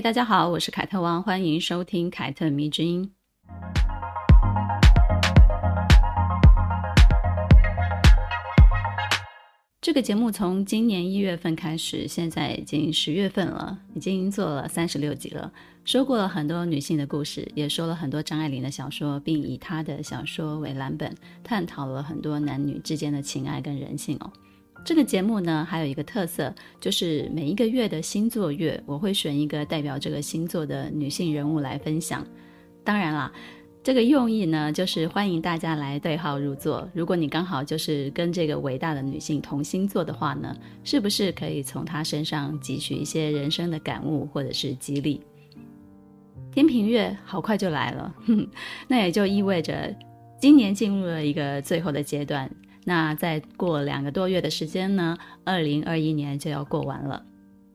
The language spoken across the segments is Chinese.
大家好，我是凯特王，欢迎收听凯特迷之音。这个节目从今年一月份开始，现在已经十月份了，已经做了三十六集了，说过了很多女性的故事，也说了很多张爱玲的小说，并以她的小说为蓝本，探讨了很多男女之间的情爱跟人性哦。这个节目呢，还有一个特色，就是每一个月的星座月，我会选一个代表这个星座的女性人物来分享。当然啦。这个用意呢，就是欢迎大家来对号入座。如果你刚好就是跟这个伟大的女性同星座的话呢，是不是可以从她身上汲取一些人生的感悟或者是激励？天平月好快就来了，哼，那也就意味着今年进入了一个最后的阶段。那再过两个多月的时间呢，二零二一年就要过完了。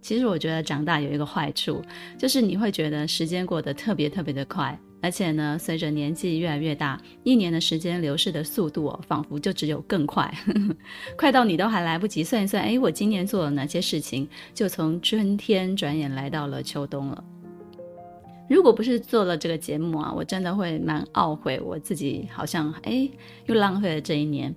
其实我觉得长大有一个坏处，就是你会觉得时间过得特别特别的快。而且呢，随着年纪越来越大，一年的时间流逝的速度哦，仿佛就只有更快，快到你都还来不及算一算，哎，我今年做了哪些事情，就从春天转眼来到了秋冬了。如果不是做了这个节目啊，我真的会蛮懊悔我自己，好像哎，又浪费了这一年。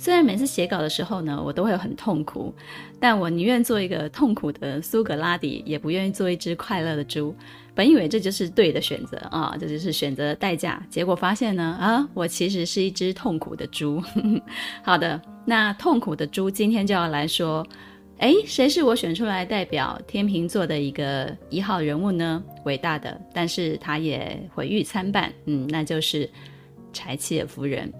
虽然每次写稿的时候呢，我都会很痛苦，但我宁愿做一个痛苦的苏格拉底，也不愿意做一只快乐的猪。本以为这就是对的选择啊，这就是选择的代价。结果发现呢，啊，我其实是一只痛苦的猪。好的，那痛苦的猪今天就要来说，哎，谁是我选出来代表天秤座的一个一号人物呢？伟大的，但是他也毁誉参半，嗯，那就是柴契尔夫人。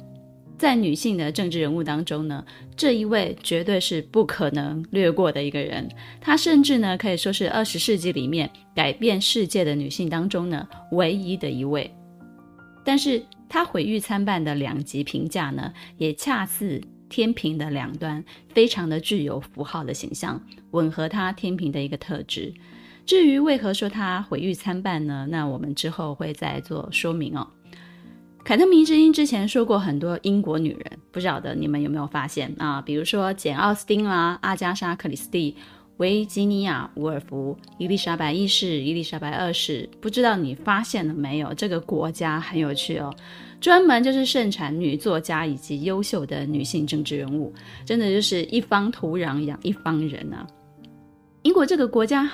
在女性的政治人物当中呢，这一位绝对是不可能略过的一个人。她甚至呢，可以说是二十世纪里面改变世界的女性当中呢，唯一的一位。但是她毁誉参半的两极评价呢，也恰似天平的两端，非常的具有符号的形象，吻合她天平的一个特质。至于为何说她毁誉参半呢？那我们之后会再做说明哦。凯特迷之音之前说过很多英国女人，不晓得你们有没有发现啊？比如说简奥斯汀啦、阿加莎克里斯蒂、维吉尼亚·伍尔夫、伊丽莎白一世、伊丽莎白二世，不知道你发现了没有？这个国家很有趣哦，专门就是盛产女作家以及优秀的女性政治人物，真的就是一方土壤养一方人啊。英国这个国家，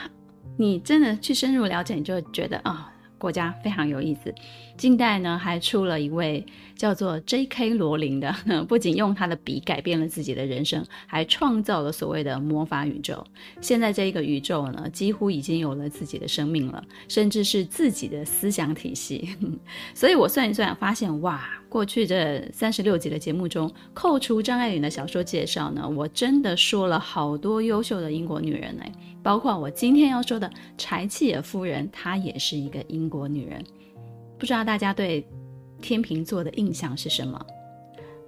你真的去深入了解，你就觉得啊。国家非常有意思，近代呢还出了一位叫做 J.K. 罗琳的，不仅用他的笔改变了自己的人生，还创造了所谓的魔法宇宙。现在这一个宇宙呢，几乎已经有了自己的生命了，甚至是自己的思想体系。所以我算一算，发现哇，过去这三十六集的节目中，扣除张爱玲的小说介绍呢，我真的说了好多优秀的英国女人呢。包括我今天要说的柴契尔夫人，她也是一个英国女人。不知道大家对天秤座的印象是什么？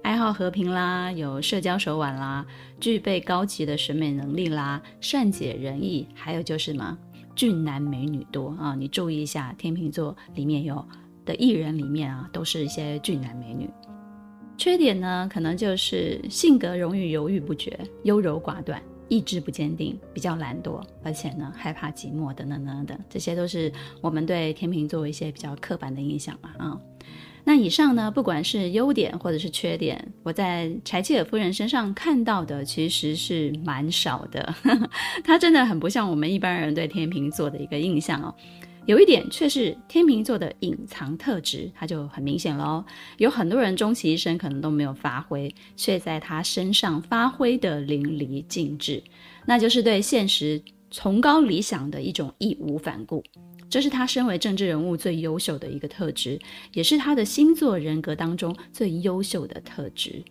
爱好和平啦，有社交手腕啦，具备高级的审美能力啦，善解人意，还有就是什么俊男美女多啊！你注意一下，天秤座里面有的艺人里面啊，都是一些俊男美女。缺点呢，可能就是性格容易犹豫不决，优柔寡断。意志不坚定，比较懒惰，而且呢害怕寂寞等等等等，这些都是我们对天秤座一些比较刻板的印象嘛啊。那以上呢，不管是优点或者是缺点，我在柴契尔夫人身上看到的其实是蛮少的。她真的很不像我们一般人对天秤座的一个印象哦。有一点却是天秤座的隐藏特质，它就很明显了。有很多人终其一生可能都没有发挥，却在他身上发挥得淋漓尽致，那就是对现实崇高理想的一种义无反顾。这是他身为政治人物最优秀的一个特质，也是他的星座人格当中最优秀的特质。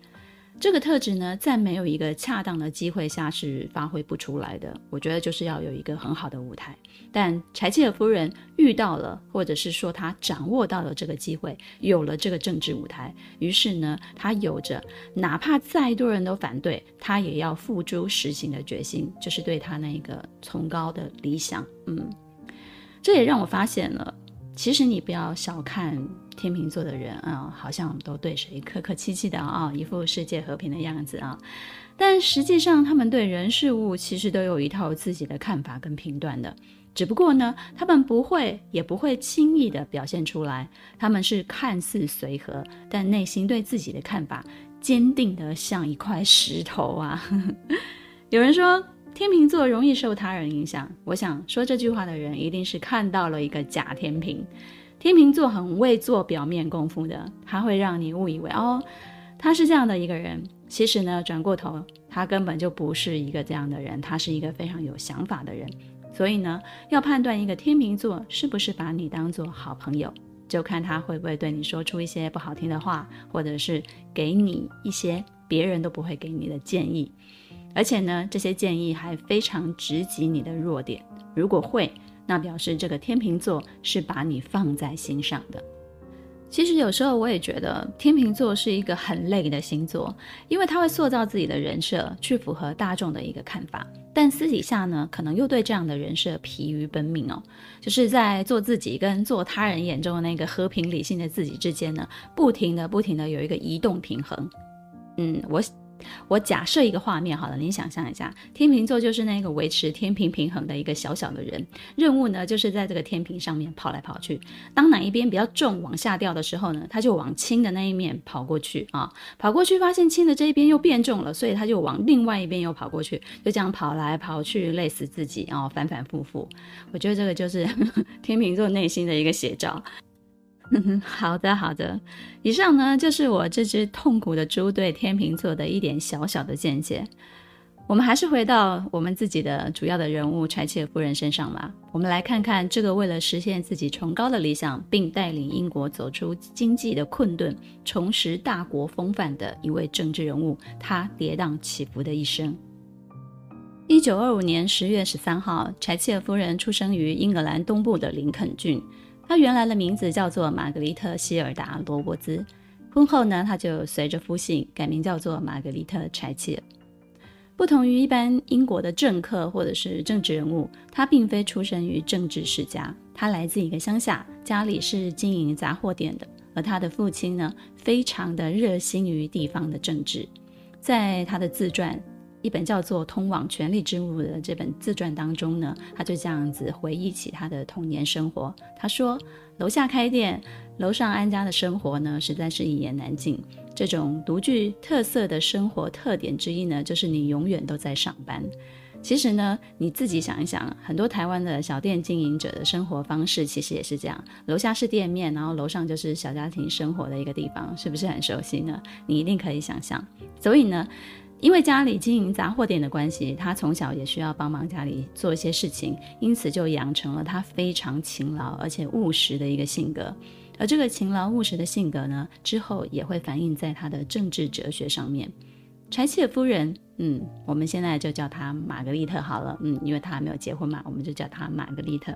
这个特质呢，在没有一个恰当的机会下是发挥不出来的。我觉得就是要有一个很好的舞台。但柴契尔夫人遇到了，或者是说她掌握到了这个机会，有了这个政治舞台，于是呢，她有着哪怕再多人都反对，她也要付诸实行的决心，就是对她那个崇高的理想。嗯，这也让我发现了，其实你不要小看。天秤座的人啊，好像都对谁客客气气的啊，一副世界和平的样子啊。但实际上，他们对人事物其实都有一套自己的看法跟评断的。只不过呢，他们不会，也不会轻易的表现出来。他们是看似随和，但内心对自己的看法坚定的像一块石头啊。有人说天秤座容易受他人影响，我想说这句话的人一定是看到了一个假天秤。天秤座很会做表面功夫的，他会让你误以为哦，他是这样的一个人。其实呢，转过头，他根本就不是一个这样的人，他是一个非常有想法的人。所以呢，要判断一个天秤座是不是把你当做好朋友，就看他会不会对你说出一些不好听的话，或者是给你一些别人都不会给你的建议。而且呢，这些建议还非常直击你的弱点。如果会。那表示这个天秤座是把你放在心上的。其实有时候我也觉得天秤座是一个很累的星座，因为他会塑造自己的人设去符合大众的一个看法，但私底下呢，可能又对这样的人设疲于奔命哦，就是在做自己跟做他人眼中的那个和平理性的自己之间呢，不停的不停的有一个移动平衡。嗯，我。我假设一个画面好了，您想象一下，天秤座就是那个维持天平平衡的一个小小的人，任务呢就是在这个天平上面跑来跑去。当哪一边比较重往下掉的时候呢，他就往轻的那一面跑过去啊，跑过去发现轻的这一边又变重了，所以他就往另外一边又跑过去，就这样跑来跑去，累死自己啊，反反复复。我觉得这个就是 天秤座内心的一个写照。好的，好的。以上呢，就是我这只痛苦的猪对天秤座的一点小小的见解。我们还是回到我们自己的主要的人物柴契尔夫人身上吧。我们来看看这个为了实现自己崇高的理想，并带领英国走出经济的困顿，重拾大国风范的一位政治人物，他跌宕起伏的一生。一九二五年十月十三号，柴契尔夫人出生于英格兰东部的林肯郡。她原来的名字叫做玛格丽特·希尔达·罗伯兹，婚后呢，她就随着夫姓改名叫做玛格丽特·柴契尔。不同于一般英国的政客或者是政治人物，她并非出身于政治世家，她来自一个乡下，家里是经营杂货店的，而她的父亲呢，非常的热心于地方的政治，在她的自传。一本叫做《通往权力之路》的这本自传当中呢，他就这样子回忆起他的童年生活。他说：“楼下开店，楼上安家的生活呢，实在是一言难尽。这种独具特色的生活特点之一呢，就是你永远都在上班。其实呢，你自己想一想，很多台湾的小店经营者的生活方式其实也是这样：楼下是店面，然后楼上就是小家庭生活的一个地方，是不是很熟悉呢？你一定可以想象。所以呢。”因为家里经营杂货店的关系，他从小也需要帮忙家里做一些事情，因此就养成了他非常勤劳而且务实的一个性格。而这个勤劳务实的性格呢，之后也会反映在他的政治哲学上面。柴契尔夫人，嗯，我们现在就叫她玛格丽特好了，嗯，因为她还没有结婚嘛，我们就叫她玛格丽特。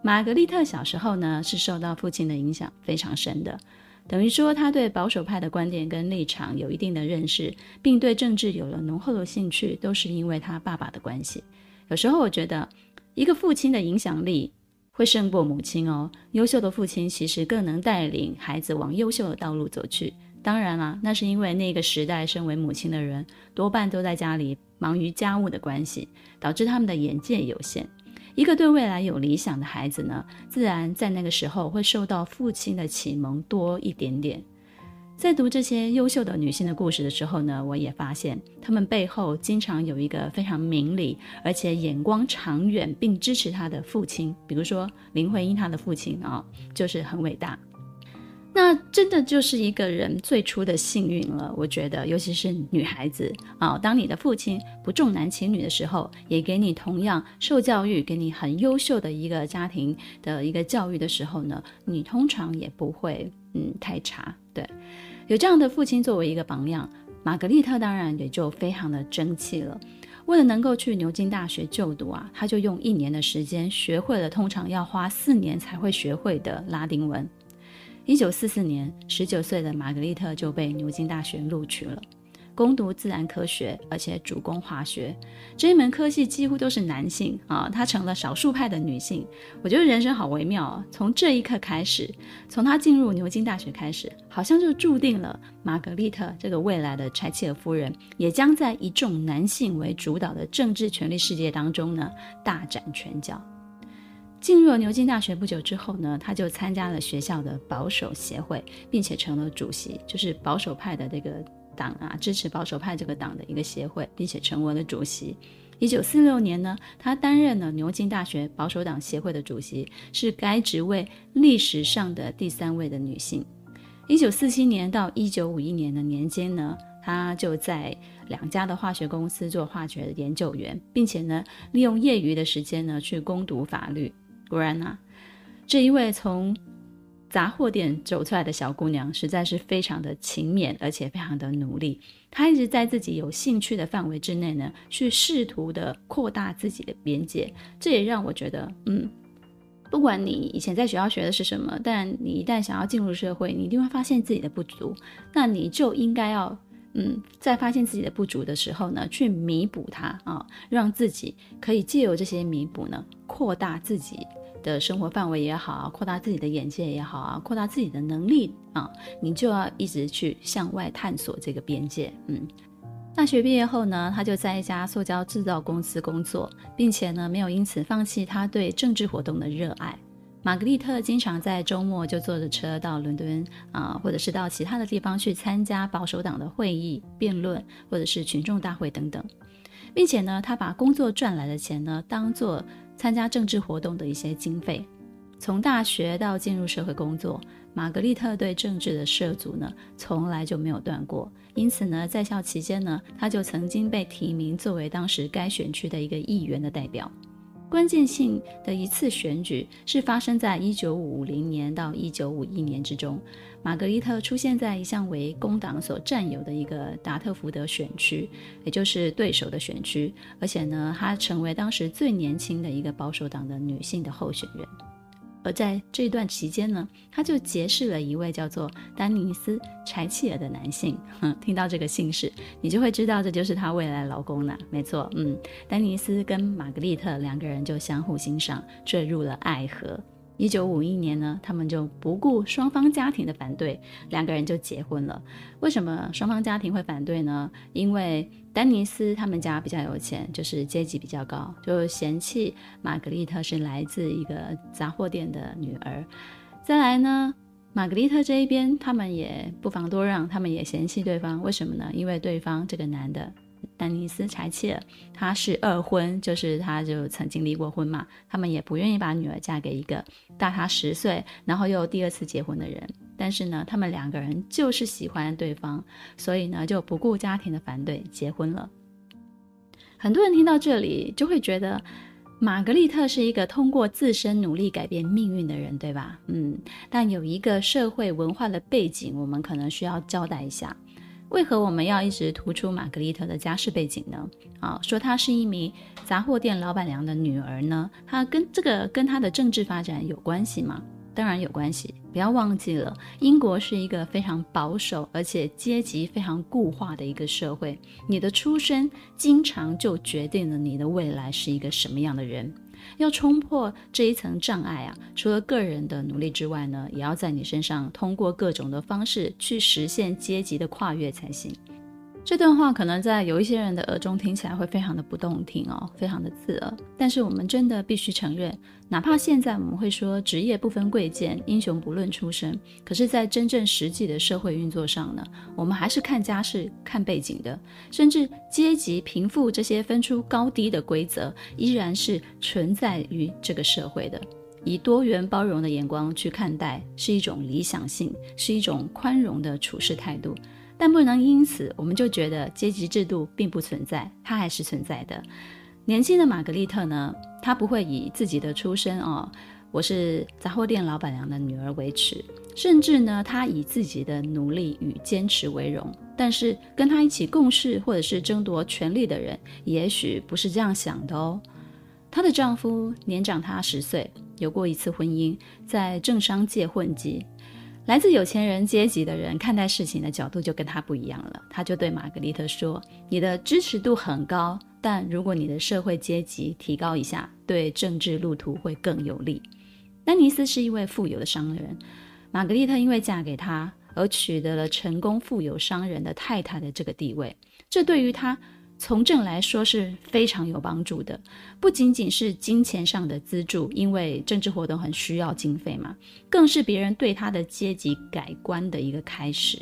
玛格丽特小时候呢，是受到父亲的影响非常深的。等于说，他对保守派的观点跟立场有一定的认识，并对政治有了浓厚的兴趣，都是因为他爸爸的关系。有时候我觉得，一个父亲的影响力会胜过母亲哦。优秀的父亲其实更能带领孩子往优秀的道路走去。当然啦，那是因为那个时代身为母亲的人多半都在家里忙于家务的关系，导致他们的眼界有限。一个对未来有理想的孩子呢，自然在那个时候会受到父亲的启蒙多一点点。在读这些优秀的女性的故事的时候呢，我也发现她们背后经常有一个非常明理，而且眼光长远，并支持她的父亲。比如说林徽因，她的父亲啊，就是很伟大。那真的就是一个人最初的幸运了，我觉得，尤其是女孩子啊，当你的父亲不重男轻女的时候，也给你同样受教育，给你很优秀的一个家庭的一个教育的时候呢，你通常也不会嗯太差。对，有这样的父亲作为一个榜样，玛格丽特当然也就非常的争气了。为了能够去牛津大学就读啊，他就用一年的时间学会了通常要花四年才会学会的拉丁文。一九四四年，十九岁的玛格丽特就被牛津大学录取了。攻读自然科学，而且主攻化学，这一门科系几乎都是男性啊，她成了少数派的女性。我觉得人生好微妙啊！从这一刻开始，从她进入牛津大学开始，好像就注定了玛格丽特这个未来的柴契尔夫人，也将在一众男性为主导的政治权力世界当中呢大展拳脚。进入了牛津大学不久之后呢，她就参加了学校的保守协会，并且成了主席，就是保守派的这个。党啊，支持保守派这个党的一个协会，并且成为了主席。一九四六年呢，他担任了牛津大学保守党协会的主席，是该职位历史上的第三位的女性。一九四七年到一九五一年的年间呢，他就在两家的化学公司做化学研究员，并且呢，利用业余的时间呢去攻读法律。果然呢、啊，这一位从杂货店走出来的小姑娘实在是非常的勤勉，而且非常的努力。她一直在自己有兴趣的范围之内呢，去试图的扩大自己的边界。这也让我觉得，嗯，不管你以前在学校学的是什么，但你一旦想要进入社会，你一定会发现自己的不足。那你就应该要，嗯，在发现自己的不足的时候呢，去弥补它啊、让自己可以借由这些弥补呢，扩大自己。的生活范围也好啊，扩大自己的眼界也好啊，扩大自己的能力啊，你就要一直去向外探索这个边界。嗯，大学毕业后呢，他就在一家塑胶制造公司工作，并且呢，没有因此放弃他对政治活动的热爱。玛格丽特经常在周末就坐着车到伦敦啊，或者是到其他的地方去参加保守党的会议、辩论，或者是群众大会等等，并且呢，他把工作赚来的钱呢，当做参加政治活动的一些经费，从大学到进入社会工作，玛格丽特对政治的涉足呢，从来就没有断过。因此呢，在校期间呢，他就曾经被提名作为当时该选区的一个议员的代表。关键性的一次选举是发生在一九五零年到一九五一年之中，玛格丽特出现在一项为工党所占有的一个达特福德选区，也就是对手的选区，而且呢，她成为当时最年轻的一个保守党的女性的候选人。而在这段期间呢，他就结识了一位叫做丹尼斯·柴契尔的男性。哼，听到这个姓氏，你就会知道这就是他未来老公了。没错，嗯，丹尼斯跟玛格丽特两个人就相互欣赏，坠入了爱河。一九五一年呢，他们就不顾双方家庭的反对，两个人就结婚了。为什么双方家庭会反对呢？因为丹尼斯他们家比较有钱，就是阶级比较高，就嫌弃玛格丽特是来自一个杂货店的女儿。再来呢，玛格丽特这一边，他们也不妨多让，他们也嫌弃对方。为什么呢？因为对方这个男的。丹尼斯·柴切，他是二婚，就是他就曾经离过婚嘛。他们也不愿意把女儿嫁给一个大他十岁，然后又第二次结婚的人。但是呢，他们两个人就是喜欢对方，所以呢就不顾家庭的反对结婚了。很多人听到这里就会觉得，玛格丽特是一个通过自身努力改变命运的人，对吧？嗯，但有一个社会文化的背景，我们可能需要交代一下。为何我们要一直突出玛格丽特的家世背景呢？啊，说她是一名杂货店老板娘的女儿呢？她跟这个跟她的政治发展有关系吗？当然有关系。不要忘记了，英国是一个非常保守而且阶级非常固化的一个社会。你的出身经常就决定了你的未来是一个什么样的人。要冲破这一层障碍啊，除了个人的努力之外呢，也要在你身上通过各种的方式去实现阶级的跨越才行。这段话可能在有一些人的耳中听起来会非常的不动听哦，非常的刺耳。但是我们真的必须承认，哪怕现在我们会说职业不分贵贱，英雄不论出身，可是，在真正实际的社会运作上呢，我们还是看家世、看背景的，甚至阶级、贫富这些分出高低的规则，依然是存在于这个社会的。以多元包容的眼光去看待，是一种理想性，是一种宽容的处事态度。但不能因此我们就觉得阶级制度并不存在，它还是存在的。年轻的玛格丽特呢，她不会以自己的出身哦我是杂货店老板娘的女儿为耻，甚至呢，她以自己的努力与坚持为荣。但是跟她一起共事或者是争夺权力的人，也许不是这样想的哦。她的丈夫年长她十岁，有过一次婚姻，在政商界混迹。来自有钱人阶级的人看待事情的角度就跟他不一样了。他就对玛格丽特说：“你的支持度很高，但如果你的社会阶级提高一下，对政治路途会更有利。”丹尼斯是一位富有的商人，玛格丽特因为嫁给他而取得了成功富有商人的太太的这个地位，这对于他。从政来说是非常有帮助的，不仅仅是金钱上的资助，因为政治活动很需要经费嘛，更是别人对他的阶级改观的一个开始。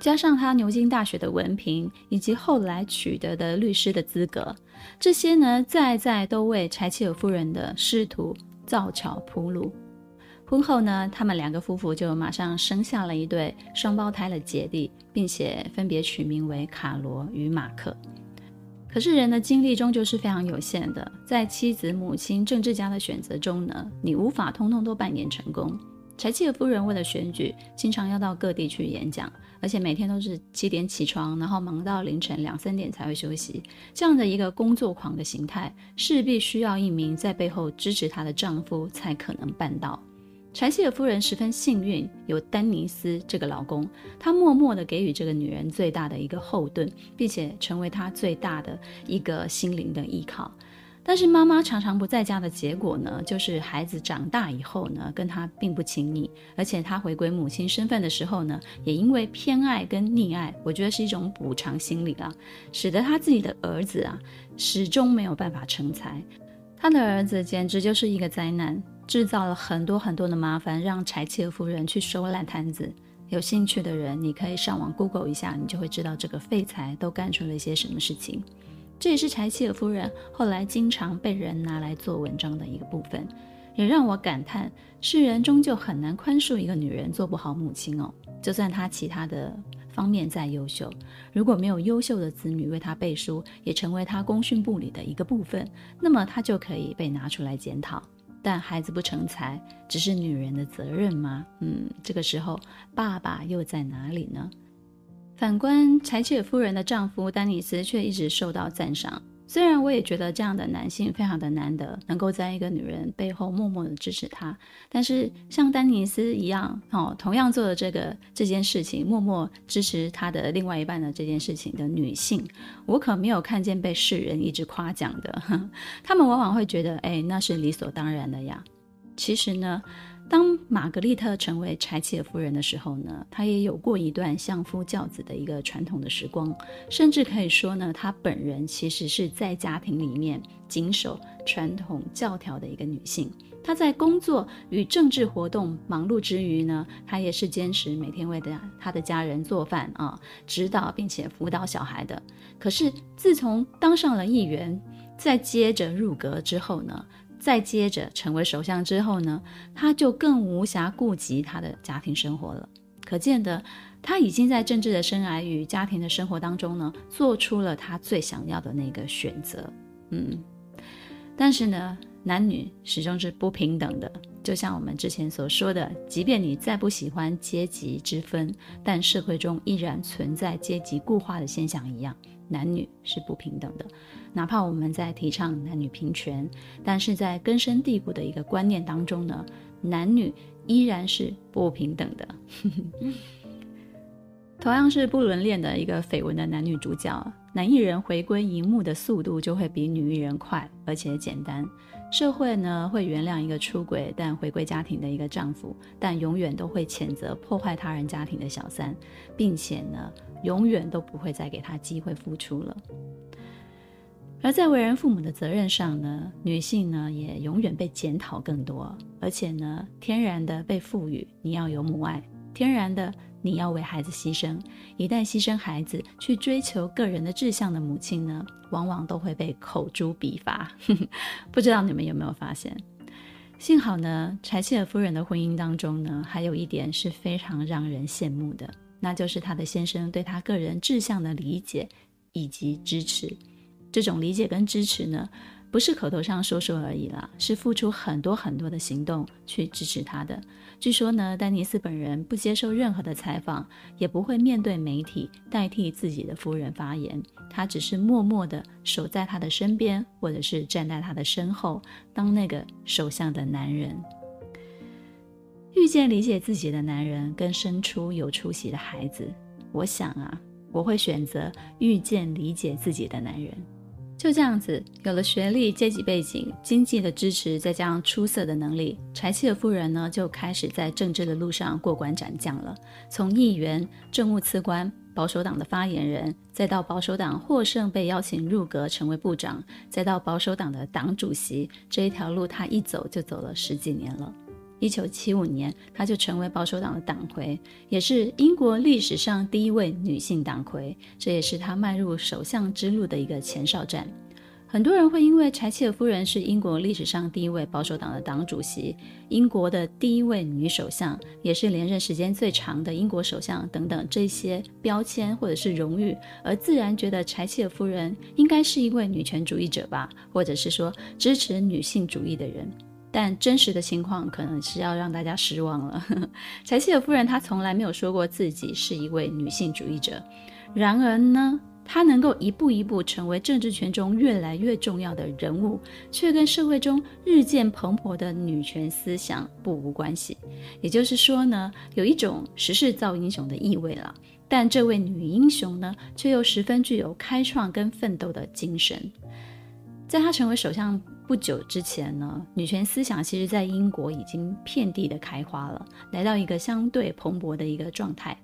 加上他牛津大学的文凭，以及后来取得的律师的资格，这些呢，在在都为柴契尔夫人的仕途造桥铺路。婚后呢，他们两个夫妇就马上生下了一对双胞胎的姐弟，并且分别取名为卡罗与马克。可是人的精力终究是非常有限的，在妻子、母亲、政治家的选择中呢，你无法通通都扮演成功。柴契尔夫人为了选举，经常要到各地去演讲，而且每天都是七点起床，然后忙到凌晨两三点才会休息。这样的一个工作狂的形态，势必需要一名在背后支持她的丈夫才可能办到。柴契尔夫人十分幸运，有丹尼斯这个老公，他默默地给予这个女人最大的一个后盾，并且成为她最大的一个心灵的依靠。但是妈妈常常不在家的结果呢，就是孩子长大以后呢，跟她并不亲密，而且她回归母亲身份的时候呢，也因为偏爱跟溺爱，我觉得是一种补偿心理啊，使得她自己的儿子啊，始终没有办法成才。她的儿子简直就是一个灾难。制造了很多很多的麻烦，让柴契夫人去收烂摊子。有兴趣的人，你可以上网 Google 一下，你就会知道这个废材都干出了一些什么事情。这也是柴契夫人后来经常被人拿来做文章的一个部分，也让我感叹：世人终究很难宽恕一个女人做不好母亲哦。就算她其他的方面再优秀，如果没有优秀的子女为她背书，也成为她公训部里的一个部分，那么她就可以被拿出来检讨。但孩子不成才，只是女人的责任吗？嗯，这个时候爸爸又在哪里呢？反观柴切尔夫人的丈夫丹尼斯，却一直受到赞赏。虽然我也觉得这样的男性非常的难得，能够在一个女人背后默默的支持她，但是像丹尼斯一样，哦，同样做了这个这件事情，默默支持她的另外一半的这件事情的女性，我可没有看见被世人一直夸奖的。他们往往会觉得，哎，那是理所当然的呀。其实呢。当玛格丽特成为柴契夫人的时候呢，她也有过一段相夫教子的一个传统的时光，甚至可以说呢，她本人其实是在家庭里面谨守传统教条的一个女性。她在工作与政治活动忙碌之余呢，她也是坚持每天为的她的家人做饭啊，指导并且辅导小孩的。可是自从当上了议员，再接着入阁之后呢，再接着成为首相之后呢，他就更无暇顾及他的家庭生活了。可见的，他已经在政治的生涯与家庭的生活当中呢，做出了他最想要的那个选择。嗯，但是呢，男女始终是不平等的。就像我们之前所说的，即便你再不喜欢阶级之分，但社会中依然存在阶级固化的现象一样。男女是不平等的，哪怕我们在提倡男女平权，但是在根深蒂固的一个观念当中呢，男女依然是不平等的。同样是不伦恋的一个绯闻的男女主角，男艺人回归荧幕的速度就会比女艺人快，而且简单。社会呢会原谅一个出轨但回归家庭的一个丈夫，但永远都会谴责破坏他人家庭的小三，并且呢，永远都不会再给他机会复出了。而在为人父母的责任上呢，女性呢也永远被检讨更多，而且呢，天然的被赋予你要有母爱，天然的你要为孩子牺牲，一旦牺牲孩子去追求个人的志向的母亲呢，往往都会被口诛笔伐。不知道你们有没有发现？幸好呢，柴契尔夫人的婚姻当中呢，还有一点是非常让人羡慕的。那就是她的先生对她个人志向的理解以及支持，这种理解跟支持呢，不是口头上说说而已啦，是付出很多很多的行动去支持他的。据说呢，丹尼斯本人不接受任何的采访，也不会面对媒体代替自己的夫人发言，他只是默默地守在他的身边，或者是站在他的身后，当那个首相的男人。遇见理解自己的男人，跟生出有出息的孩子，我想啊，我会选择遇见理解自己的男人。就这样子，有了学历、阶级背景、经济的支持，再加上出色的能力，柴契尔夫人呢就开始在政治的路上过关斩将了。从议员、政务次官、保守党的发言人，再到保守党获胜被邀请入阁成为部长，再到保守党的党主席，这一条路她一走就走了十几年了。一九七五年，她就成为保守党的党魁，也是英国历史上第一位女性党魁。这也是她迈入首相之路的一个前哨战。很多人会因为柴契尔夫人是英国历史上第一位保守党的党主席，英国的第一位女首相，也是连任时间最长的英国首相等等这些标签或者是荣誉，而自然觉得柴契尔夫人应该是一位女权主义者吧，或者是说支持女性主义的人。但真实的情况可能是要让大家失望了。柴契尔夫人她从来没有说过自己是一位女性主义者，然而呢，她能够一步一步成为政治圈中越来越重要的人物，却跟社会中日渐蓬勃的女权思想不无关系。也就是说呢，有一种时势造英雄的意味了。但这位女英雄呢，却又十分具有开创跟奋斗的精神。在她成为首相不久之前呢，女权思想其实在英国已经遍地的开花了，来到一个相对蓬勃的一个状态。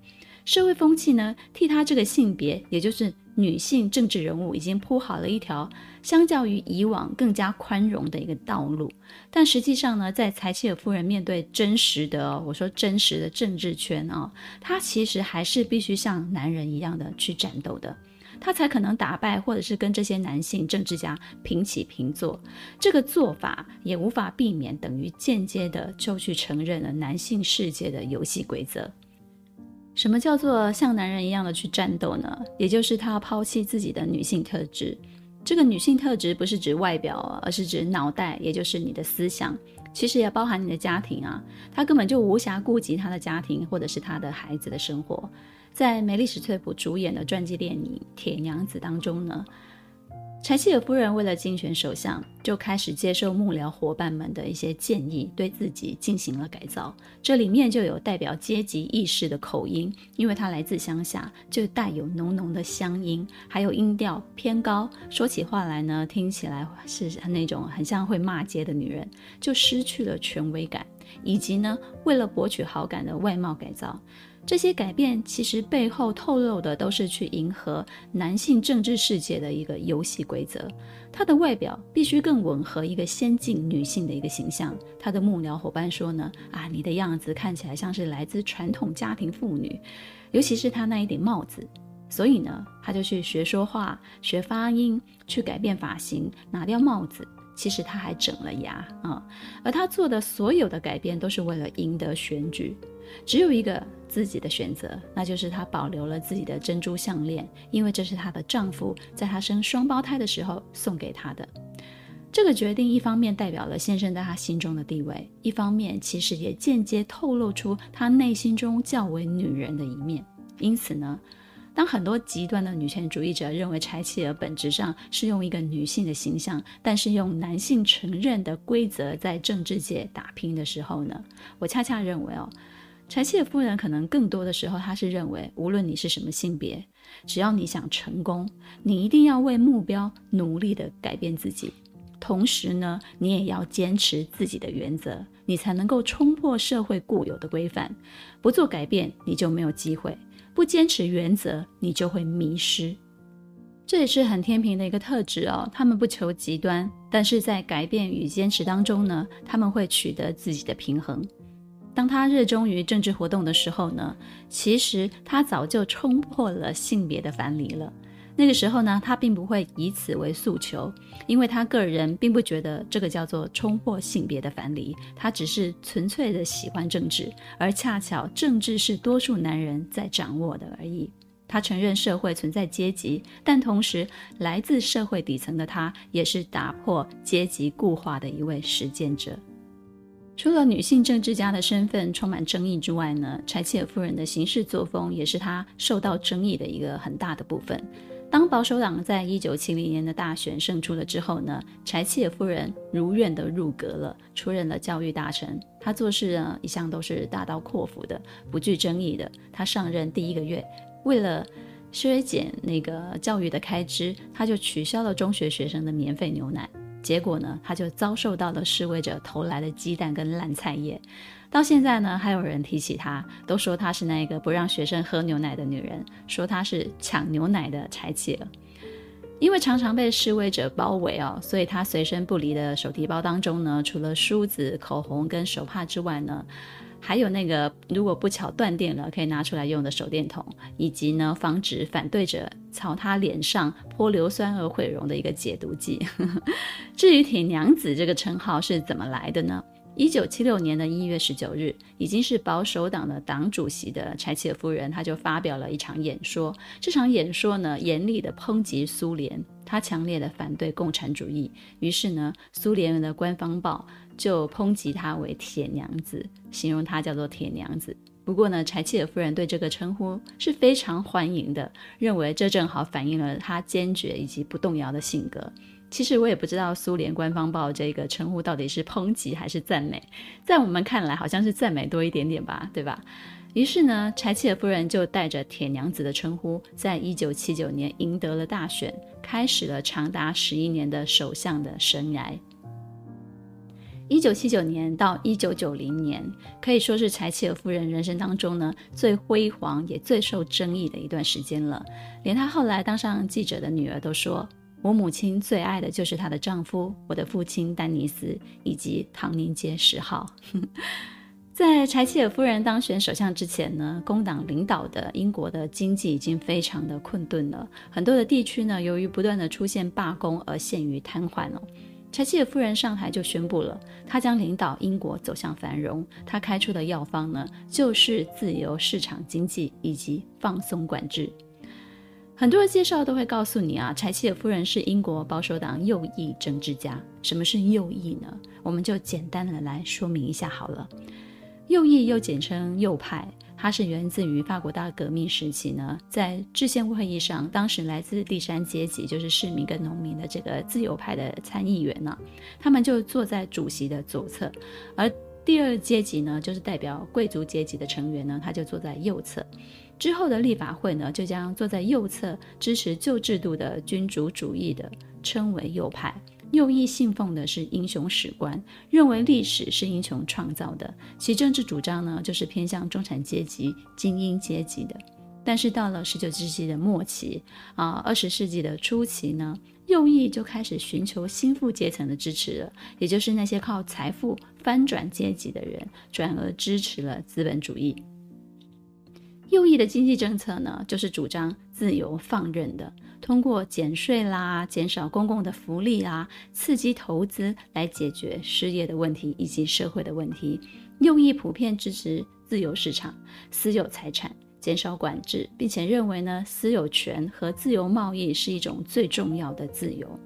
社会风气呢，替她这个性别，也就是女性政治人物，已经铺好了一条相较于以往更加宽容的一个道路。但实际上呢，在柴契尔夫人面对真实的，我说真实的政治圈啊，她其实还是必须像男人一样的去战斗的。他才可能打败，或者是跟这些男性政治家平起平坐。这个做法也无法避免，等于间接的就去承认了男性世界的游戏规则。什么叫做像男人一样的去战斗呢？也就是他要抛弃自己的女性特质。这个女性特质不是指外表，而是指脑袋，也就是你的思想。其实也包含你的家庭啊。他根本就无暇顾及他的家庭，或者是他的孩子的生活。在梅丽史翠普主演的传记电影《铁娘子》当中呢，柴契尔夫人为了竞选首相，就开始接受幕僚伙伴们的一些建议，对自己进行了改造。这里面就有代表阶级意识的口音，因为她来自乡下，就带有浓浓的乡音，还有音调偏高，说起话来呢，听起来是那种很像会骂街的女人，就失去了权威感，以及呢，为了博取好感的外貌改造。这些改变其实背后透露的都是去迎合男性政治世界的一个游戏规则。她的外表必须更吻合一个先进女性的一个形象。她的幕僚伙伴说呢：“啊，你的样子看起来像是来自传统家庭妇女，尤其是她那一顶帽子。”所以呢，她就去学说话、学发音，去改变发型，拿掉帽子。其实她还整了牙啊。而她做的所有的改变都是为了赢得选举。只有一个自己的选择，那就是她保留了自己的珍珠项链，因为这是她的丈夫在她生双胞胎的时候送给她的。这个决定一方面代表了先生在她心中的地位，一方面其实也间接透露出她内心中较为女人的一面。因此呢，当很多极端的女权主义者认为柴契尔本质上是用一个女性的形象，但是用男性承认的规则在政治界打拼的时候呢，我恰恰认为哦。柴契尔夫人可能更多的时候，她是认为，无论你是什么性别，只要你想成功，你一定要为目标努力地改变自己。同时呢，你也要坚持自己的原则，你才能够冲破社会固有的规范。不做改变，你就没有机会；不坚持原则，你就会迷失。这也是很天平的一个特质哦。他们不求极端，但是在改变与坚持当中呢，他们会取得自己的平衡。当他热衷于政治活动的时候呢，其实他早就冲破了性别的藩篱了。那个时候呢，他并不会以此为诉求，因为他个人并不觉得这个叫做冲破性别的藩篱，他只是纯粹的喜欢政治，而恰巧政治是多数男人在掌握的而已。他承认社会存在阶级，但同时来自社会底层的他，也是打破阶级固化的一位实践者。除了女性政治家的身份充满争议之外呢，柴契尔夫人的行事作风也是她受到争议的一个很大的部分。当保守党在一九七零年的大选胜出了之后呢，柴契尔夫人如愿的入阁了，出任了教育大臣。她做事呢一向都是大刀阔斧的，不惧争议的。她上任第一个月，为了削减那个教育的开支，她就取消了中学学生的免费牛奶。结果呢，他就遭受到了示威者投来的鸡蛋跟烂菜叶。到现在呢，还有人提起他，都说他是那个不让学生喝牛奶的女人，说他是抢牛奶的柴契尔。因为常常被示威者包围哦，所以他随身不离的手提包当中呢，除了梳子、口红跟手帕之外呢。还有那个如果不巧断电了，可以拿出来用的手电筒，以及呢，防止反对者朝他脸上泼硫酸而毁容的一个解毒剂。至于铁娘子这个称号是怎么来的呢？一九七六年的一月十九日，已经是保守党的党主席的柴契尔夫人，她就发表了一场演说。这场演说呢，严厉地抨击苏联，她强烈的反对共产主义。于是呢，苏联的官方报就抨击她为铁娘子，形容她叫做铁娘子。不过呢，柴契尔夫人对这个称呼是非常欢迎的，认为这正好反映了她坚决以及不动摇的性格。其实我也不知道苏联官方报这个称呼到底是抨击还是赞美，在我们看来好像是赞美多一点点吧，对吧？于是呢，柴契尔夫人就带着铁娘子的称呼，在一九七九年赢得了大选，开始了长达十一年的首相的生涯。一九七九年到一九九零年，可以说是柴契尔夫人人生当中呢最辉煌也最受争议的一段时间了，连她后来当上记者的女儿都说。我母亲最爱的就是她的丈夫，我的父亲丹尼斯，以及唐宁街十号。在柴契尔夫人当选首相之前呢，工党领导的英国的经济已经非常的困顿了，很多的地区呢，由于不断的出现罢工而陷于瘫痪了。柴契尔夫人上台就宣布了，她将领导英国走向繁荣。她开出的药方呢，就是自由市场经济以及放松管制。很多的介绍都会告诉你啊，柴契尔夫人是英国保守党右翼政治家。什么是右翼呢？我们就简单的来说明一下好了。右翼又简称右派，它是源自于法国大革命时期呢，在制宪会议上，当时来自第三阶级，就是市民跟农民的这个自由派的参议员呢，他们就坐在主席的左侧，而第二阶级呢，就是代表贵族阶级的成员呢，他就坐在右侧。之后的立法会呢，就将坐在右侧支持旧制度的君主主义的称为右派。右翼信奉的是英雄史观，认为历史是英雄创造的，其政治主张呢，就是偏向中产阶级、精英阶级的。但是到了十九世纪的末期啊，二十世纪的初期呢，右翼就开始寻求新富阶层的支持了，也就是那些靠财富翻转阶级的人，转而支持了资本主义。右翼的经济政策呢，就是主张自由放任的，通过减税啦、减少公共的福利啦、刺激投资来解决失业的问题以及社会的问题。右翼普遍支持自由市场、私有财产、减少管制，并且认为呢，私有权和自由贸易是一种最重要的自由。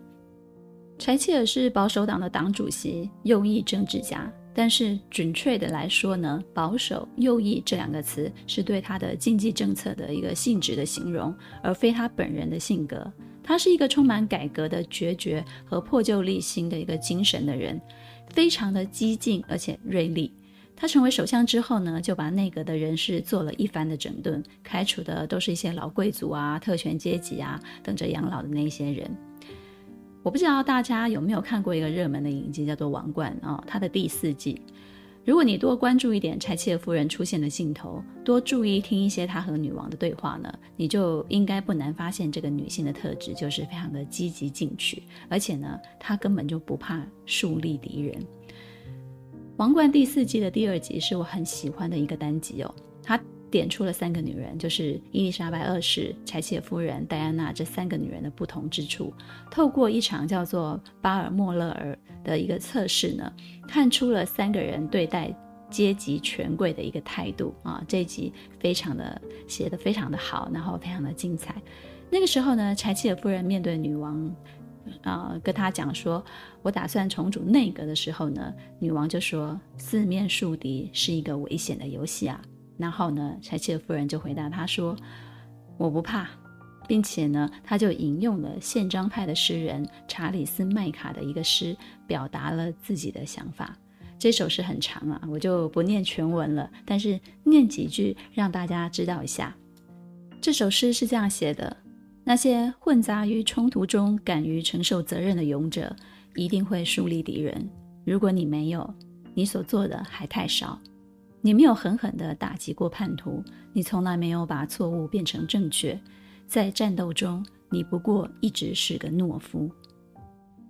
柴契尔是保守党的党主席，右翼政治家。但是准确的来说呢，保守右翼这两个词是对他的经济政策的一个性质的形容，而非他本人的性格。他是一个充满改革的决绝和破旧立新的一个精神的人，非常的激进而且锐利。他成为首相之后呢，就把内阁的人事做了一番的整顿，开除的都是一些老贵族啊、特权阶级啊，等着养老的那些人。我不知道大家有没有看过一个热门的影集，叫做《王冠》哦，它的第四季。如果你多关注一点柴契尔夫人出现的镜头，多注意听一些她和女王的对话呢，你就应该不难发现这个女性的特质就是非常的积极进取，而且呢，她根本就不怕树立敌人。《王冠》第四季的第二集是我很喜欢的一个单集哦，它。点出了三个女人，就是伊丽莎白二世、柴契尔夫人、戴安娜这三个女人的不同之处。透过一场叫做巴尔莫勒尔的一个测试呢，看出了三个人对待阶级权贵的一个态度啊。这一集非常的写得非常的好，然后非常的精彩。那个时候呢，柴契尔夫人面对女王，啊，跟她讲说：“我打算重组内阁的时候呢，女王就说四面树敌是一个危险的游戏啊。”然后呢，柴契尔夫人就回答他说：“我不怕。”并且呢，他就引用了宪章派的诗人查理斯麦卡的一个诗，表达了自己的想法。这首诗很长啊，我就不念全文了，但是念几句让大家知道一下。这首诗是这样写的：那些混杂于冲突中敢于承受责任的勇者，一定会树立敌人。如果你没有，你所做的还太少。你没有狠狠地打击过叛徒，你从来没有把错误变成正确。在战斗中，你不过一直是个懦夫。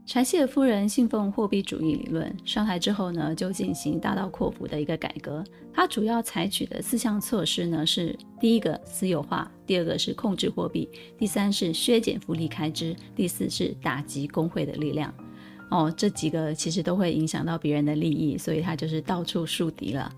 柴契尔夫人信奉货币主义理论，上台之后呢，就进行大刀阔斧的一个改革。她主要采取的四项措施呢，是第一个私有化，第二个是控制货币，第三是削减福利开支，第四是打击工会的力量。哦，这几个其实都会影响到别人的利益，所以她就是到处树敌了。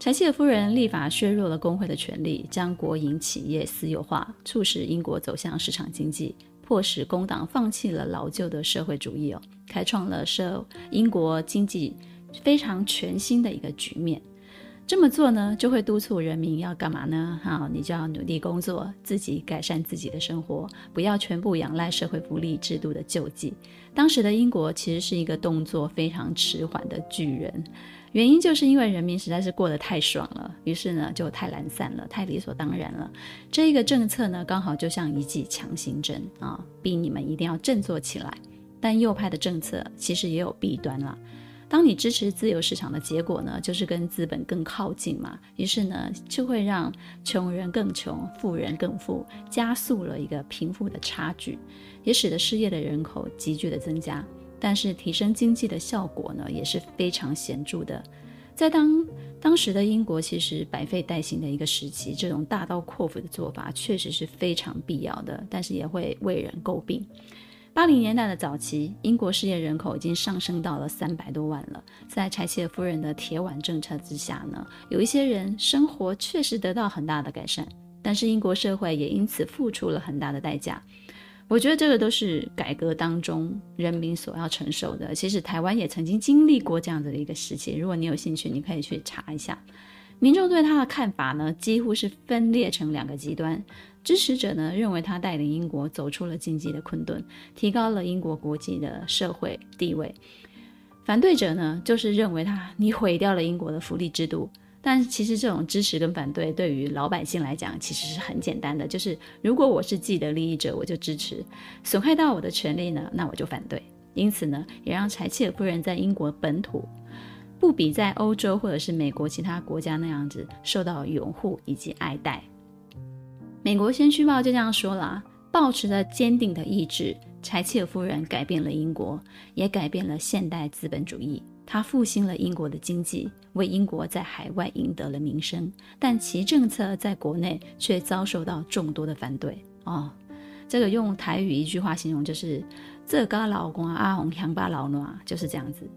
柴契尔夫人立法削弱了工会的权力，将国营企业私有化，促使英国走向市场经济，迫使工党放弃了老旧的社会主义哦，开创了社英国经济非常全新的一个局面。这么做呢，就会督促人民要干嘛呢？好，你就要努力工作，自己改善自己的生活，不要全部仰赖社会福利制度的救济。当时的英国其实是一个动作非常迟缓的巨人。原因就是因为人民实在是过得太爽了，于是呢就太懒散了，太理所当然了。这一个政策呢，刚好就像一剂强心针啊，逼你们一定要振作起来。但右派的政策其实也有弊端了。当你支持自由市场的结果呢，就是跟资本更靠近嘛，于是呢就会让穷人更穷，富人更富，加速了一个贫富的差距，也使得失业的人口急剧的增加。但是提升经济的效果呢，也是非常显著的。在当当时的英国其实百废待兴的一个时期，这种大刀阔斧的做法确实是非常必要的，但是也会为人诟病。八零年代的早期，英国失业人口已经上升到了三百多万了。在柴切夫人的铁腕政策之下呢，有一些人生活确实得到很大的改善，但是英国社会也因此付出了很大的代价。我觉得这个都是改革当中人民所要承受的。其实台湾也曾经经历过这样子的一个时期。如果你有兴趣，你可以去查一下。民众对他的看法呢，几乎是分裂成两个极端。支持者呢，认为他带领英国走出了经济的困顿，提高了英国国际的社会地位。反对者呢，就是认为他你毁掉了英国的福利制度。但其实这种支持跟反对对于老百姓来讲，其实是很简单的，就是如果我是既得利益者，我就支持；损害到我的权利呢，那我就反对。因此呢，也让柴契尔夫人在英国本土不比在欧洲或者是美国其他国家那样子受到拥护以及爱戴。美国先驱报就这样说了：抱持着坚定的意志，柴契尔夫人改变了英国，也改变了现代资本主义。他复兴了英国的经济，为英国在海外赢得了名声，但其政策在国内却遭受到众多的反对。哦，这个用台语一句话形容就是“这嘎老公阿红强巴老暖”，就是这样子。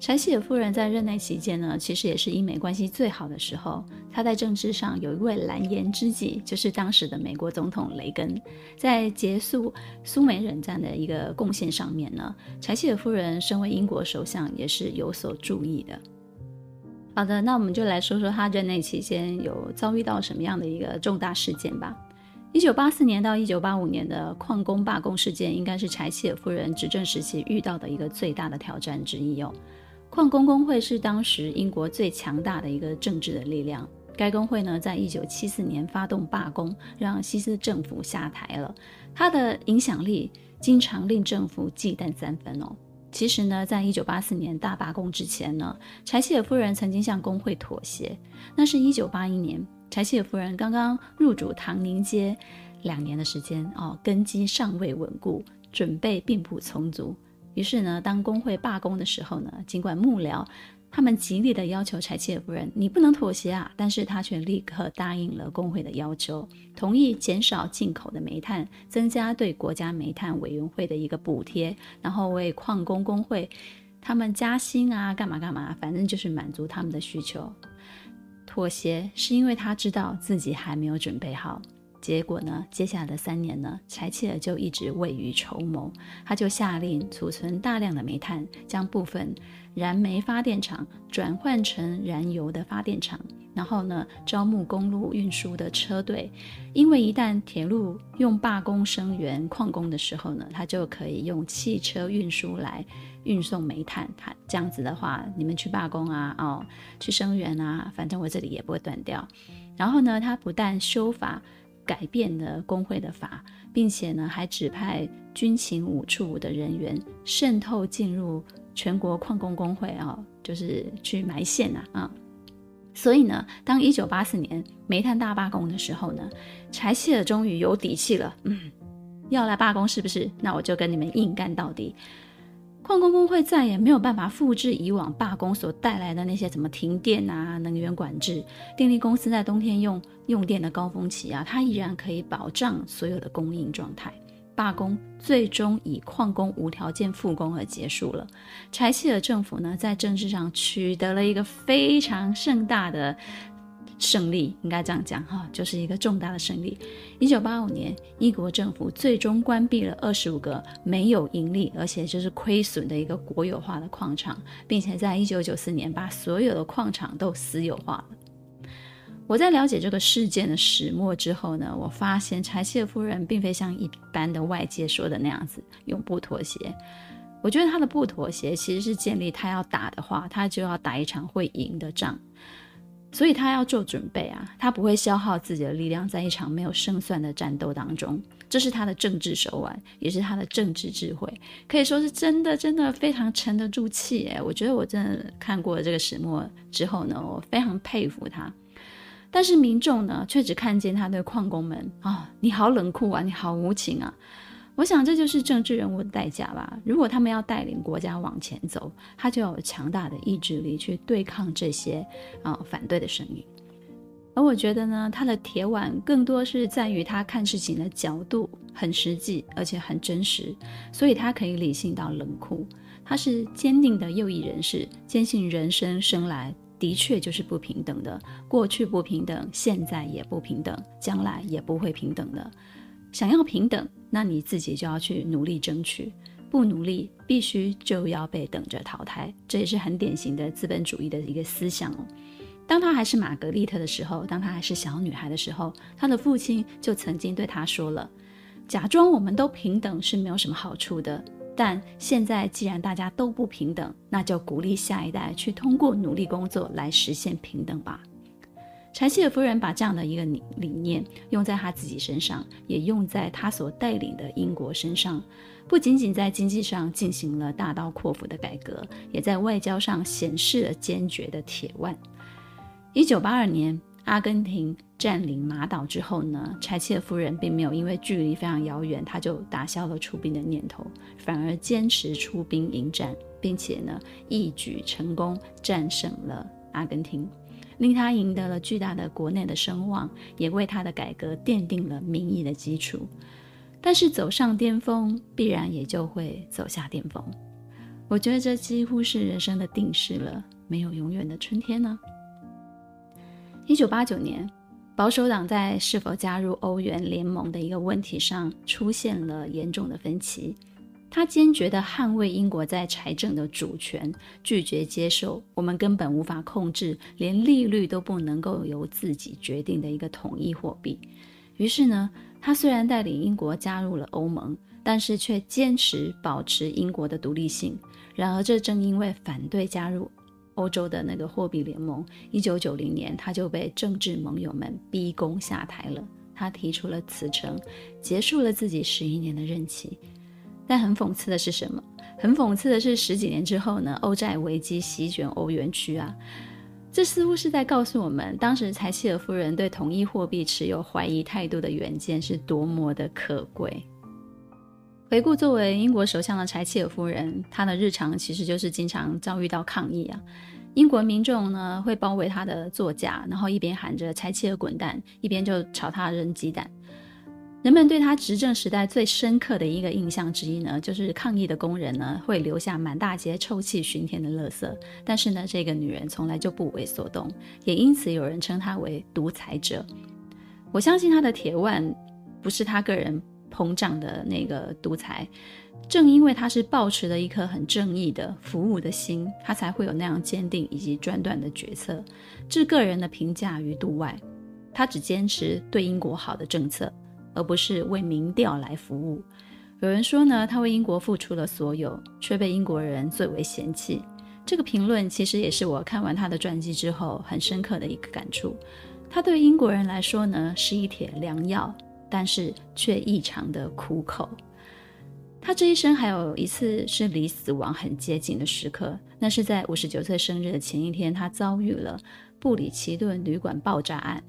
柴契尔夫人在任内期间呢，其实也是英美关系最好的时候。她在政治上有一位蓝颜知己，就是当时的美国总统雷根。在结束苏美冷战的一个贡献上面呢，柴契尔夫人身为英国首相也是有所注意的。好的，那我们就来说说她任内期间有遭遇到什么样的一个重大事件吧。一九八四年到一九八五年的矿工罢工事件，应该是柴契尔夫人执政时期遇到的一个最大的挑战之一哦。矿工工会是当时英国最强大的一个政治的力量。该工会呢，在一九七四年发动罢工，让希斯政府下台了。它的影响力经常令政府忌惮三分哦。其实呢，在一九八四年大罢工之前呢，柴契尔夫人曾经向工会妥协。那是一九八一年，柴契尔夫人刚刚入主唐宁街两年的时间哦，根基尚未稳固，准备并不充足。于是呢，当工会罢工的时候呢，尽管幕僚他们极力的要求柴契尔夫人，你不能妥协啊，但是他却立刻答应了工会的要求，同意减少进口的煤炭，增加对国家煤炭委员会的一个补贴，然后为矿工工会他们加薪啊，干嘛干嘛，反正就是满足他们的需求。妥协是因为他知道自己还没有准备好。结果呢，接下来的三年呢，柴契尔就一直未雨绸缪，他就下令储存大量的煤炭，将部分燃煤发电厂转换成燃油的发电厂。然后呢，招募公路运输的车队，因为一旦铁路用罢工声援矿工的时候呢，他就可以用汽车运输来运送煤炭。他这样子的话，你们去罢工啊，哦，去声援啊，反正我这里也不会断掉。然后呢，他不但修法改变了工会的法，并且呢，还指派军情五处的人员渗透进入全国矿工工会啊，就是去埋线啊，啊。所以呢，当一九八四年煤炭大罢工的时候呢，柴契尔终于有底气了。嗯，要来罢工是不是？那我就跟你们硬干到底。矿工工会再也没有办法复制以往罢工所带来的那些什么停电啊、能源管制、电力公司在冬天用用电的高峰期啊，它依然可以保障所有的供应状态。罢工最终以矿工无条件复工而结束了。柴契尔政府呢，在政治上取得了一个非常盛大的胜利，应该这样讲哈，就是一个重大的胜利。一九八五年，英国政府最终关闭了二十五个没有盈利而且就是亏损的一个国有化的矿场，并且在一九九四年把所有的矿场都私有化了。我在了解这个事件的始末之后呢，我发现柴切夫人并非像一般的外界说的那样子永不妥协。我觉得她的不妥协其实是建立她要打的话，她就要打一场会赢的仗，所以他要做准备啊，他不会消耗自己的力量在一场没有胜算的战斗当中。这是他的政治手腕，也是他的政治智慧，可以说是真的真的非常沉得住气。哎，我觉得我真的看过了这个始末之后呢，我非常佩服他。但是民众呢，却只看见他对矿工们啊、哦，你好冷酷啊，你好无情啊！我想这就是政治人物的代价吧。如果他们要带领国家往前走，他就要有强大的意志力去对抗这些啊、反对的声音。而我觉得呢，他的铁腕更多是在于他看事情的角度很实际，而且很真实，所以他可以理性到冷酷。他是坚定的右翼人士，坚信人生生来。的确就是不平等的，过去不平等，现在也不平等，将来也不会平等的。想要平等，那你自己就要去努力争取；不努力，必须就要被等着淘汰。这也是很典型的资本主义的一个思想。当她还是玛格丽特的时候，当她还是小女孩的时候，她的父亲就曾经对她说了：“假装我们都平等是没有什么好处的。”但现在既然大家都不平等，那就鼓励下一代去通过努力工作来实现平等吧。柴契尔夫人把这样的一个理理念用在她自己身上，也用在她所带领的英国身上。不仅仅在经济上进行了大刀阔斧的改革，也在外交上显示了坚决的铁腕。一九八二年，阿根廷占领马岛之后呢，柴契尔夫人并没有因为距离非常遥远，她就打消了出兵的念头，反而坚持出兵迎战，并且呢一举成功战胜了阿根廷，令他赢得了巨大的国内的声望，也为他的改革奠定了民意的基础。但是走上巅峰，必然也就会走下巅峰。我觉得这几乎是人生的定式了，没有永远的春天呢。一九八九年，保守党在是否加入欧元联盟的一个问题上出现了严重的分歧。他坚决地捍卫英国在财政的主权，拒绝接受我们根本无法控制，连利率都不能够由自己决定的一个统一货币。于是呢，他虽然带领英国加入了欧盟，但是却坚持保持英国的独立性。然而，这正因为反对加入。欧洲的那个货币联盟，一九九零年他就被政治盟友们逼宫下台了。他提出了辞呈，结束了自己十一年的任期。但很讽刺的是什么？很讽刺的是，十几年之后呢，欧债危机席卷欧元区啊！这似乎是在告诉我们，当时柴契尔夫人对统一货币持有怀疑态度的远见是多么的可贵。回顾作为英国首相的柴契尔夫人，她的日常其实就是经常遭遇到抗议啊。英国民众呢会包围她的座驾，然后一边喊着“柴契尔滚蛋”，一边就朝她扔鸡蛋。人们对他执政时代最深刻的一个印象之一呢，就是抗议的工人呢会留下满大街臭气熏天的垃圾。但是呢，这个女人从来就不为所动，也因此有人称她为独裁者。我相信她的铁腕不是她个人膨胀的那个独裁，正因为她是抱持了一颗很正义的服务的心，她才会有那样坚定以及专断的决策，置个人的评价于度外。她只坚持对英国好的政策。而不是为民调来服务。有人说呢，他为英国付出了所有，却被英国人最为嫌弃。这个评论其实也是我看完他的传记之后很深刻的一个感触。他对英国人来说呢，是一帖良药，但是却异常的苦口。他这一生还有一次是离死亡很接近的时刻，那是在五十九岁生日的前一天，他遭遇了布里奇顿旅馆爆炸案。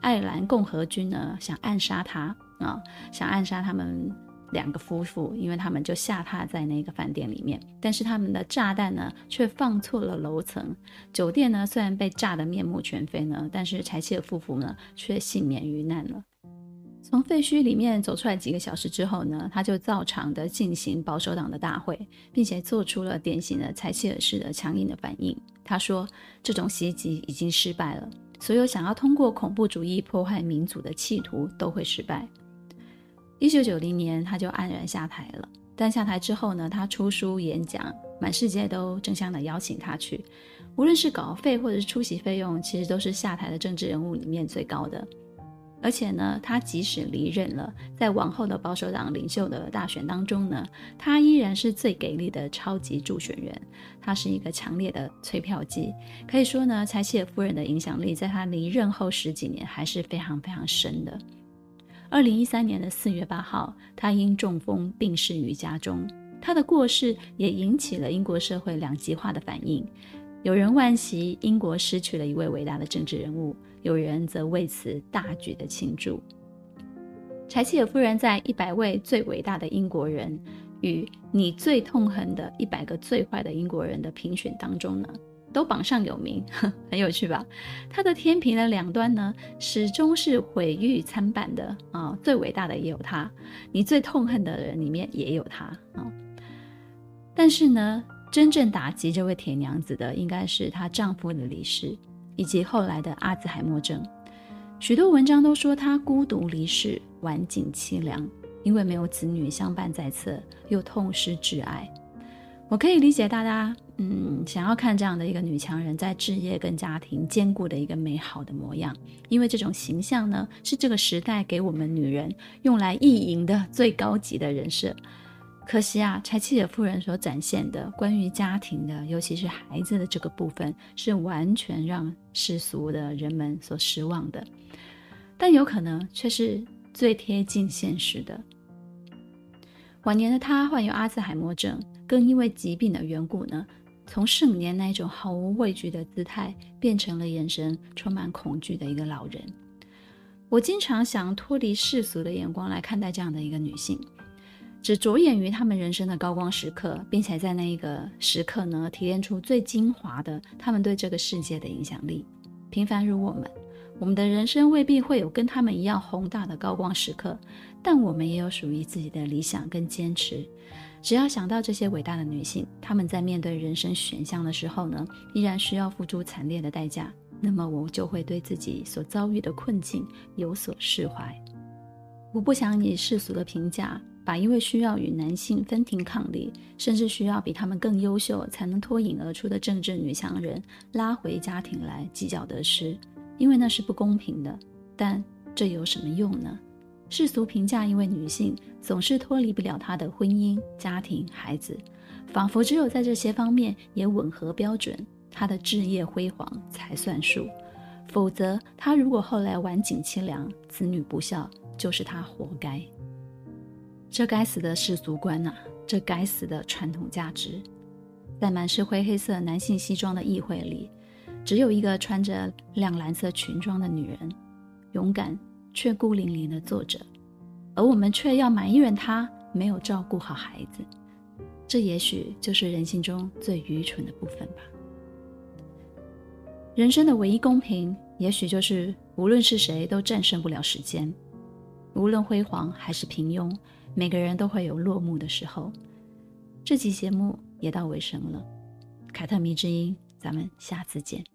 爱尔兰共和军呢，想暗杀他。啊、想暗杀他们两个夫妇，因为他们就下榻在那个饭店里面，但是他们的炸弹呢，却放错了楼层。酒店呢，虽然被炸得面目全非呢，但是柴契尔夫妇呢，却幸免于难了。从废墟里面走出来几个小时之后呢，他就照常的进行保守党的大会，并且做出了典型的柴契尔式的强硬的反应。他说：“这种袭击已经失败了，所有想要通过恐怖主义破坏民主的企图都会失败。”一九九零年，他就黯然下台了。但下台之后呢，他出书演讲，满世界都争相的邀请他去。无论是稿费或者是出席费用，其实都是下台的政治人物里面最高的。而且呢，他即使离任了，在往后的保守党领袖的大选当中呢，他依然是最给力的超级助选人。他是一个强烈的催票机。可以说呢，柴契尔夫人的影响力在他离任后十几年还是非常非常深的。二零一三年的四月八号，他因中风病逝于家中。他的过世也引起了英国社会两极化的反应，有人惋惜英国失去了一位伟大的政治人物，有人则为此大举的庆祝。柴契尔夫人在一百位最伟大的英国人与你最痛恨的一百个最坏的英国人的评选当中呢，都榜上有名，很有趣吧？他的天平的两端呢，始终是毁誉参半的啊、最伟大的也有他，你最痛恨的人里面也有他啊、但是呢，真正打击这位铁娘子的，应该是她丈夫的离世，以及后来的阿兹海默症。许多文章都说她孤独离世，晚景凄凉，因为没有子女相伴在侧，又痛失挚爱。我可以理解大家。嗯，想要看这样的一个女强人在事业跟家庭兼顾的一个美好的模样，因为这种形象呢，是这个时代给我们女人用来意淫的最高级的人设。可惜啊，柴契尔夫人所展现的关于家庭的，尤其是孩子的这个部分，是完全让世俗的人们所失望的，但有可能却是最贴近现实的。晚年的她患有阿兹海默症，更因为疾病的缘故呢。从盛年那种毫无畏惧的姿态，变成了眼神充满恐惧的一个老人。我经常想脱离世俗的眼光来看待这样的一个女性，只着眼于她们人生的高光时刻，并且在那一个时刻呢，提炼出最精华的她们对这个世界的影响力。平凡如我们，我们的人生未必会有跟她们一样宏大的高光时刻，但我们也有属于自己的理想跟坚持。只要想到这些伟大的女性，她们在面对人生选项的时候呢，依然需要付出惨烈的代价，那么我就会对自己所遭遇的困境有所释怀。我不想以世俗的评价，把一位需要与男性分庭抗礼，甚至需要比他们更优秀才能脱颖而出的政治女强人拉回家庭来计较得失，因为那是不公平的。但这有什么用呢？世俗评价一位女性，总是脱离不了她的婚姻、家庭、孩子，仿佛只有在这些方面也吻合标准，她的置业辉煌才算数。否则，她如果后来晚景凄凉、子女不孝，就是她活该。这该死的世俗观呐，这该死的传统价值，在满是灰黑色男性西装的议会里，只有一个穿着亮蓝色裙装的女人，勇敢。却孤零零地坐着，而我们却要埋怨他没有照顾好孩子。这也许就是人性中最愚蠢的部分吧。人生的唯一公平，也许就是无论是谁都战胜不了时间。无论辉煌还是平庸，每个人都会有落幕的时候。这期节目也到尾声了，凯特迷之音，咱们下次见。